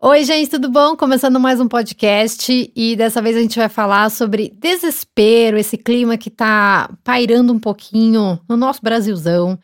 Oi, gente, tudo bom? Começando mais um podcast e dessa vez a gente vai falar sobre desespero, esse clima que tá pairando um pouquinho no nosso Brasilzão.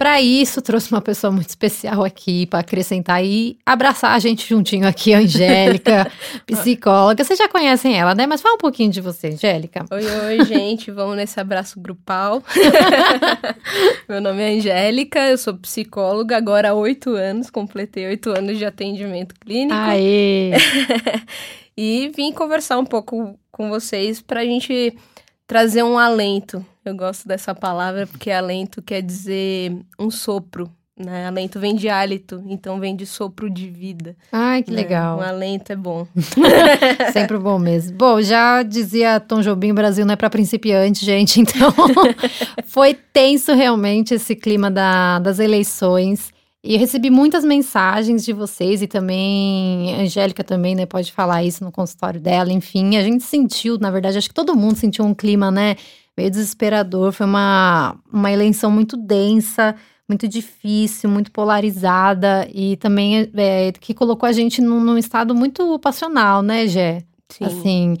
Para isso, trouxe uma pessoa muito especial aqui para acrescentar e abraçar a gente juntinho aqui, a Angélica, psicóloga. Vocês já conhecem ela, né? Mas fala um pouquinho de você, Angélica. Oi, oi, gente. Vamos nesse abraço grupal. Meu nome é Angélica, eu sou psicóloga agora há oito anos, completei oito anos de atendimento clínico. Aê! e vim conversar um pouco com vocês para a gente trazer um alento. Eu gosto dessa palavra porque alento quer dizer um sopro, né? Alento vem de hálito, então vem de sopro de vida. Ai, que né? legal. Um alento é bom. Sempre bom mesmo. Bom, já dizia Tom Jobim, Brasil não é para principiante, gente. Então, foi tenso realmente esse clima da, das eleições. E eu recebi muitas mensagens de vocês e também a Angélica também, né, pode falar isso no consultório dela, enfim, a gente sentiu, na verdade, acho que todo mundo sentiu um clima, né, meio desesperador, foi uma, uma eleição muito densa, muito difícil, muito polarizada e também é, que colocou a gente num, num, estado muito passional, né, Gé? Sim. Assim,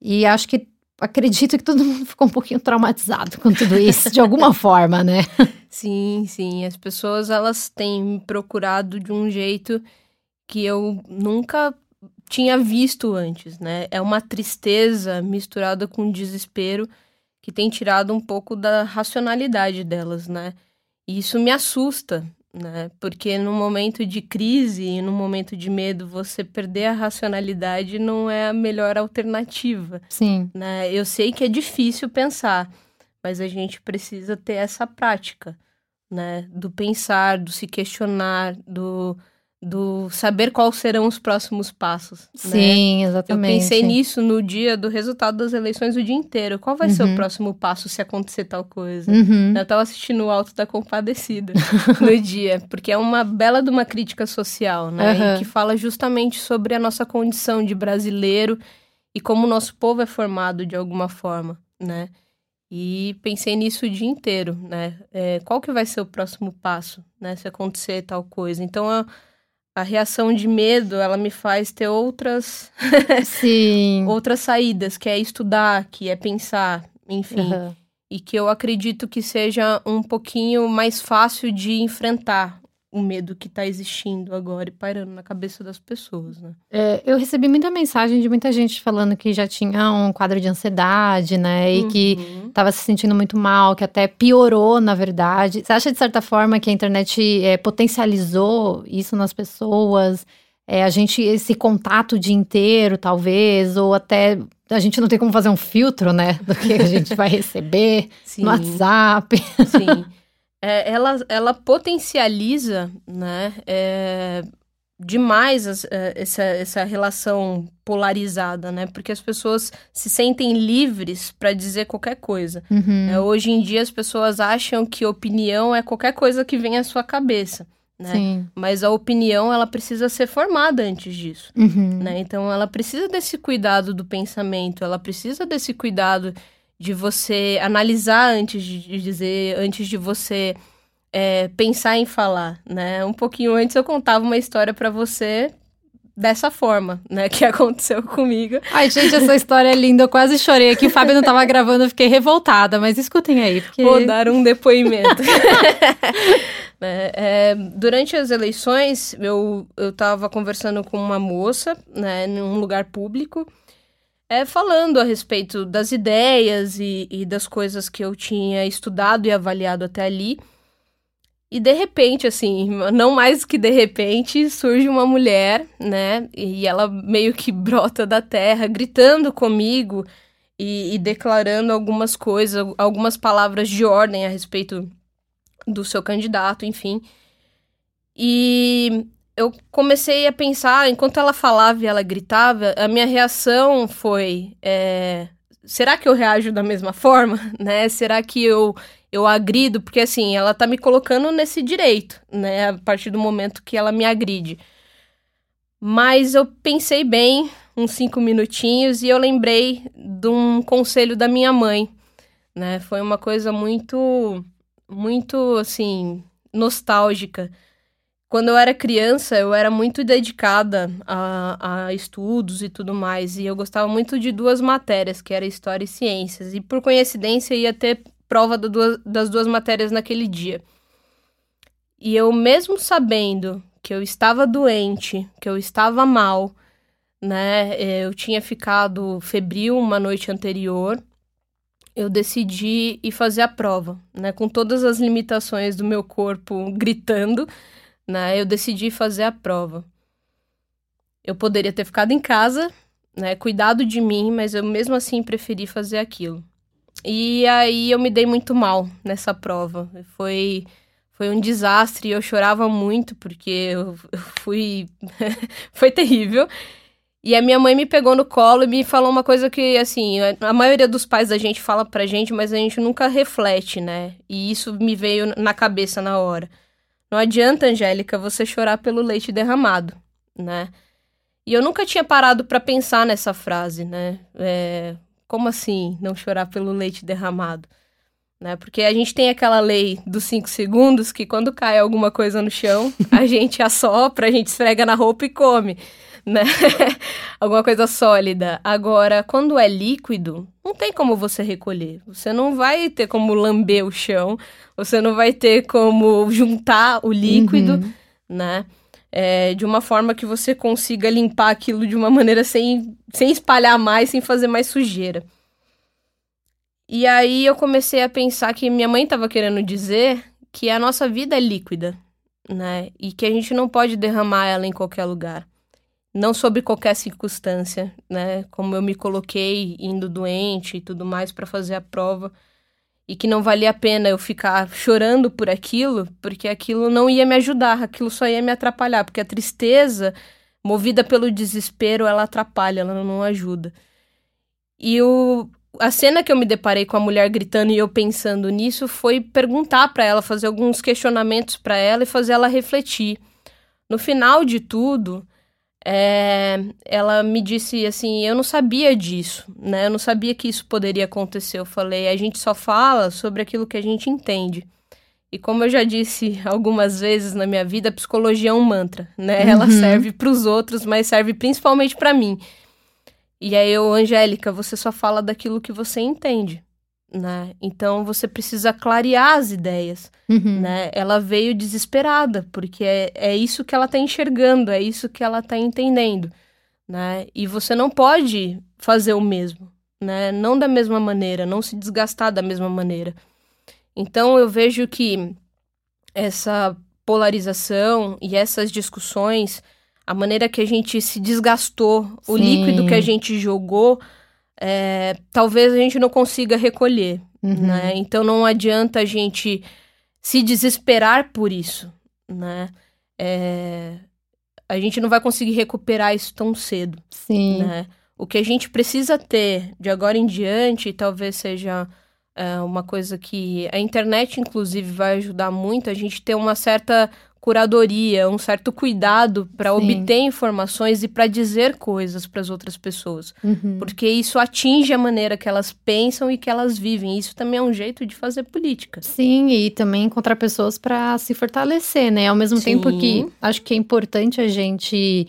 e acho que acredito que todo mundo ficou um pouquinho traumatizado com tudo isso, de alguma forma, né? Sim, sim. As pessoas elas têm me procurado de um jeito que eu nunca tinha visto antes, né? É uma tristeza misturada com desespero que tem tirado um pouco da racionalidade delas, né? E isso me assusta, né? Porque no momento de crise e no momento de medo, você perder a racionalidade não é a melhor alternativa. Sim. Né? Eu sei que é difícil pensar, mas a gente precisa ter essa prática, né? Do pensar, do se questionar, do do saber quais serão os próximos passos. Sim, né? exatamente. Eu pensei nisso no dia do resultado das eleições o dia inteiro. Qual vai uhum. ser o uhum. próximo passo se acontecer tal coisa? Uhum. Eu tava assistindo o Alto da Compadecida no dia, porque é uma bela de uma crítica social, né? Uhum. E que fala justamente sobre a nossa condição de brasileiro e como o nosso povo é formado de alguma forma, né? E pensei nisso o dia inteiro, né? É, qual que vai ser o próximo passo, né? Se acontecer tal coisa. Então, eu a reação de medo, ela me faz ter outras Sim. outras saídas, que é estudar, que é pensar, enfim. Uhum. E que eu acredito que seja um pouquinho mais fácil de enfrentar o medo que está existindo agora e pairando na cabeça das pessoas, né? É, eu recebi muita mensagem de muita gente falando que já tinha um quadro de ansiedade, né? E uhum. que estava se sentindo muito mal, que até piorou, na verdade. Você acha, de certa forma, que a internet é, potencializou isso nas pessoas? É, a gente, esse contato o dia inteiro, talvez, ou até a gente não tem como fazer um filtro, né? Do que a gente vai receber Sim. no WhatsApp. Sim é, ela, ela potencializa né, é, demais as, é, essa, essa relação polarizada, né? Porque as pessoas se sentem livres para dizer qualquer coisa. Uhum. É, hoje em dia as pessoas acham que opinião é qualquer coisa que vem à sua cabeça. Né? Sim. Mas a opinião ela precisa ser formada antes disso. Uhum. Né? Então ela precisa desse cuidado do pensamento, ela precisa desse cuidado de você analisar antes de dizer, antes de você é, pensar em falar, né? Um pouquinho antes eu contava uma história para você dessa forma, né? Que aconteceu comigo. Ai, gente, essa história é linda. Eu quase chorei aqui. O Fábio não tava gravando, eu fiquei revoltada. Mas escutem aí, porque... Vou dar um depoimento. é, é, durante as eleições, eu, eu tava conversando com uma moça, né? Num lugar público é, falando a respeito das ideias e, e das coisas que eu tinha estudado e avaliado até ali. E de repente, assim, não mais que de repente, surge uma mulher, né? E ela meio que brota da terra, gritando comigo e, e, declarando algumas coisas, algumas palavras de ordem a respeito do seu candidato, enfim. E eu comecei a pensar, enquanto ela falava e ela gritava, a minha reação foi: é, será que eu reajo da mesma forma? Né? Será que eu, eu agrido? Porque assim, ela tá me colocando nesse direito, né? A partir do momento que ela me agride. Mas eu pensei bem, uns cinco minutinhos e eu lembrei de um conselho da minha mãe, né? Foi uma coisa muito, muito, assim, nostálgica. Quando eu era criança, eu era muito dedicada a, a estudos e tudo mais, e eu gostava muito de duas matérias, que era História e Ciências, e por coincidência ia ter prova do, das duas matérias naquele dia. E eu, mesmo sabendo que eu estava doente, que eu estava mal, né? Eu tinha ficado febril uma noite anterior. Eu decidi ir fazer a prova, né? Com todas as limitações do meu corpo gritando, né? Eu decidi fazer a prova. Eu poderia ter ficado em casa, né? Cuidado de mim, mas eu mesmo assim preferi fazer aquilo. E aí eu me dei muito mal nessa prova. Foi foi um desastre, eu chorava muito porque eu, eu fui. foi terrível. E a minha mãe me pegou no colo e me falou uma coisa que, assim, a maioria dos pais da gente fala pra gente, mas a gente nunca reflete, né? E isso me veio na cabeça na hora. Não adianta, Angélica, você chorar pelo leite derramado, né? E eu nunca tinha parado para pensar nessa frase, né? É, como assim não chorar pelo leite derramado? né? Porque a gente tem aquela lei dos cinco segundos que quando cai alguma coisa no chão, a gente assopra, a gente esfrega na roupa e come, né? alguma coisa sólida. Agora, quando é líquido, não tem como você recolher. Você não vai ter como lamber o chão, você não vai ter como juntar o líquido, uhum. né? É, de uma forma que você consiga limpar aquilo de uma maneira sem, sem espalhar mais, sem fazer mais sujeira. E aí eu comecei a pensar que minha mãe estava querendo dizer que a nossa vida é líquida, né? E que a gente não pode derramar ela em qualquer lugar. Não sob qualquer circunstância, né? Como eu me coloquei indo doente e tudo mais para fazer a prova. E que não valia a pena eu ficar chorando por aquilo, porque aquilo não ia me ajudar, aquilo só ia me atrapalhar, porque a tristeza, movida pelo desespero, ela atrapalha, ela não ajuda. E o, a cena que eu me deparei com a mulher gritando e eu pensando nisso foi perguntar para ela, fazer alguns questionamentos para ela e fazer ela refletir. No final de tudo, é, ela me disse assim: eu não sabia disso, né? Eu não sabia que isso poderia acontecer. Eu falei: a gente só fala sobre aquilo que a gente entende. E como eu já disse algumas vezes na minha vida, a psicologia é um mantra, né? Ela uhum. serve para os outros, mas serve principalmente para mim. E aí eu, Angélica, você só fala daquilo que você entende, né? Então você precisa clarear as ideias, uhum. né? Ela veio desesperada, porque é, é isso que ela tá enxergando, é isso que ela tá entendendo, né? E você não pode fazer o mesmo, né? Não da mesma maneira, não se desgastar da mesma maneira. Então eu vejo que essa polarização e essas discussões a maneira que a gente se desgastou, Sim. o líquido que a gente jogou, é, talvez a gente não consiga recolher, uhum. né? Então não adianta a gente se desesperar por isso, né? É, a gente não vai conseguir recuperar isso tão cedo, Sim. né? O que a gente precisa ter de agora em diante, talvez seja é, uma coisa que a internet, inclusive, vai ajudar muito, a gente ter uma certa curadoria, um certo cuidado para obter informações e para dizer coisas para as outras pessoas. Uhum. Porque isso atinge a maneira que elas pensam e que elas vivem. Isso também é um jeito de fazer política. Sim, e também encontrar pessoas para se fortalecer, né? Ao mesmo Sim. tempo que acho que é importante a gente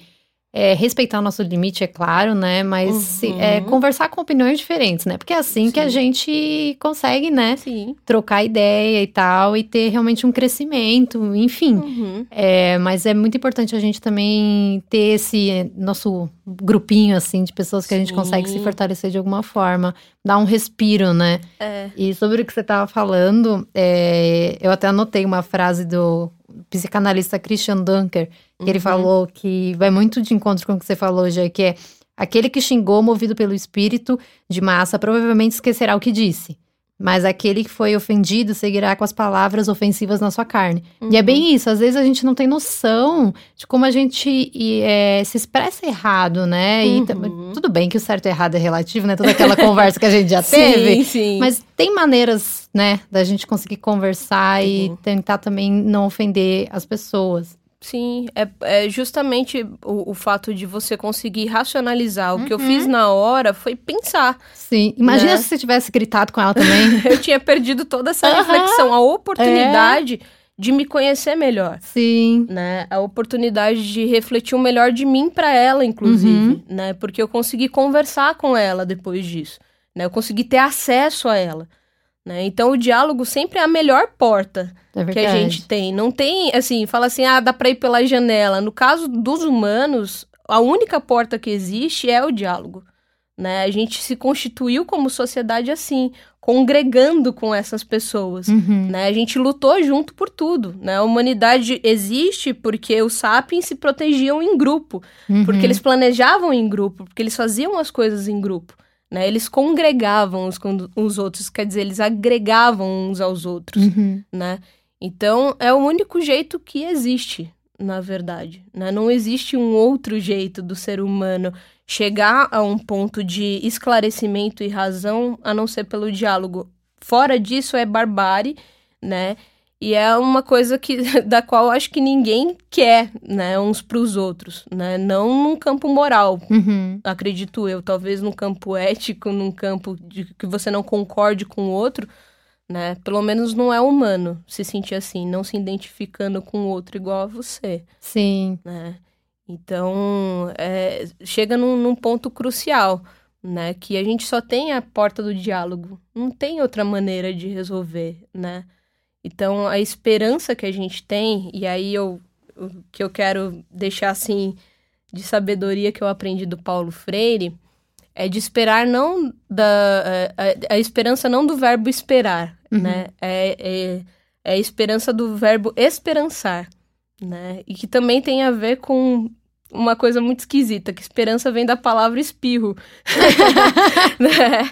é, respeitar o nosso limite, é claro, né? Mas uhum. se, é, conversar com opiniões diferentes, né? Porque é assim Sim. que a gente consegue, né? Sim. Trocar ideia e tal, e ter realmente um crescimento, enfim. Uhum. É, mas é muito importante a gente também ter esse nosso grupinho, assim, de pessoas que Sim. a gente consegue se fortalecer de alguma forma, dar um respiro, né? É. E sobre o que você estava falando, é, eu até anotei uma frase do psicanalista Christian Dunker, uhum. ele falou que vai muito de encontro com o que você falou, já que é aquele que xingou movido pelo espírito de massa provavelmente esquecerá o que disse. Mas aquele que foi ofendido seguirá com as palavras ofensivas na sua carne. Uhum. E é bem uhum. isso, às vezes a gente não tem noção de como a gente é, se expressa errado, né? Uhum. E tudo bem que o certo e errado é relativo, né? Toda aquela conversa que a gente já teve. Sim, sim. Mas tem maneiras, né, da gente conseguir conversar uhum. e tentar também não ofender as pessoas. Sim, é, é justamente o, o, fato de você conseguir racionalizar. O uhum. que eu uhum. fiz na hora foi pensar. Sim, imagina né? se você tivesse gritado com ela também. eu tinha perdido toda essa uhum. reflexão, a oportunidade é. de me conhecer melhor. Sim. Né? A oportunidade de refletir o melhor de mim para ela, inclusive. Uhum. Né? Porque eu consegui conversar com ela depois disso. Né? Eu consegui ter acesso a ela. Né? Então, o diálogo sempre é a melhor porta é que a gente tem. Não tem, assim, fala assim, ah, dá para ir pela janela. No caso dos humanos, a única porta que existe é o diálogo. Né? A gente se constituiu como sociedade assim, congregando com essas pessoas. Uhum. Né? A gente lutou junto por tudo. Né? A humanidade existe porque os sapiens se protegiam em grupo, uhum. porque eles planejavam em grupo, porque eles faziam as coisas em grupo. Né? Eles congregavam uns com os outros, quer dizer, eles agregavam uns aos outros, uhum. né? Então, é o único jeito que existe, na verdade. Né? Não existe um outro jeito do ser humano chegar a um ponto de esclarecimento e razão a não ser pelo diálogo. Fora disso, é barbárie, né? E é uma coisa que da qual acho que ninguém quer, né, uns para os outros, né? Não num campo moral, uhum. acredito eu, talvez num campo ético, num campo de que você não concorde com o outro, né? Pelo menos não é humano se sentir assim, não se identificando com o outro igual a você. Sim. Né? Então, é, chega num, num ponto crucial, né? Que a gente só tem a porta do diálogo, não tem outra maneira de resolver, né? Então, a esperança que a gente tem, e aí eu, o que eu quero deixar assim de sabedoria que eu aprendi do Paulo Freire, é de esperar não da a, a esperança não do verbo esperar, uhum. né? É, é, é a esperança do verbo esperançar, né? E que também tem a ver com uma coisa muito esquisita, que esperança vem da palavra espirro. né?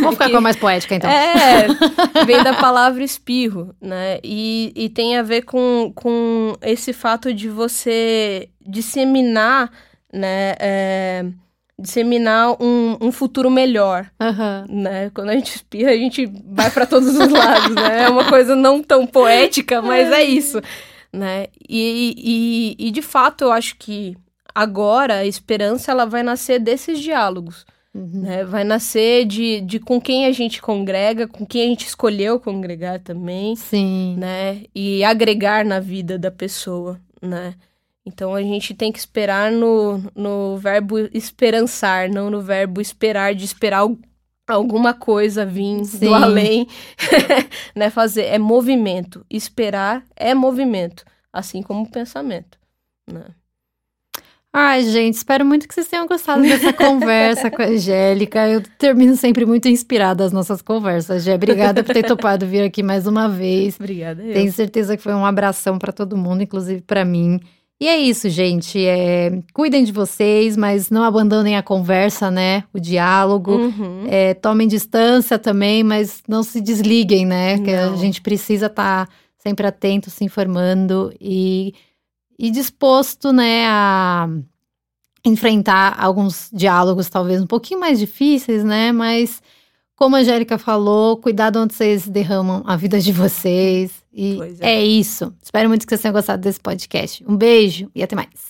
Vamos ficar com a mais poética, então. É, vem da palavra espirro, né? E, e tem a ver com, com esse fato de você disseminar, né? É, disseminar um, um futuro melhor, uhum. né? Quando a gente espirra, a gente vai para todos os lados, né? É uma coisa não tão poética, mas é isso né? E, e, e de fato eu acho que agora a esperança ela vai nascer desses diálogos. Uhum. Né? Vai nascer de, de com quem a gente congrega, com quem a gente escolheu congregar também. Sim. Né? E agregar na vida da pessoa, né? Então a gente tem que esperar no, no verbo esperançar, não no verbo esperar, de esperar alguma coisa vir Sim. do além, né? Fazer é movimento. Esperar é movimento, assim como o pensamento, né? Ai, gente, espero muito que vocês tenham gostado dessa conversa com a Angélica. Eu termino sempre muito inspirada as nossas conversas. Gé, obrigada por ter topado vir aqui mais uma vez. Obrigada. Eu. Tenho certeza que foi um abração para todo mundo, inclusive para mim. E é isso, gente. É, cuidem de vocês, mas não abandonem a conversa, né? O diálogo. Uhum. É, tomem distância também, mas não se desliguem, né? Não. Que a gente precisa estar tá sempre atento, se informando e, e disposto, né, a enfrentar alguns diálogos talvez um pouquinho mais difíceis, né? Mas como a Angélica falou, cuidado onde vocês derramam a vida de vocês. E é. é isso. Espero muito que vocês tenham gostado desse podcast. Um beijo e até mais.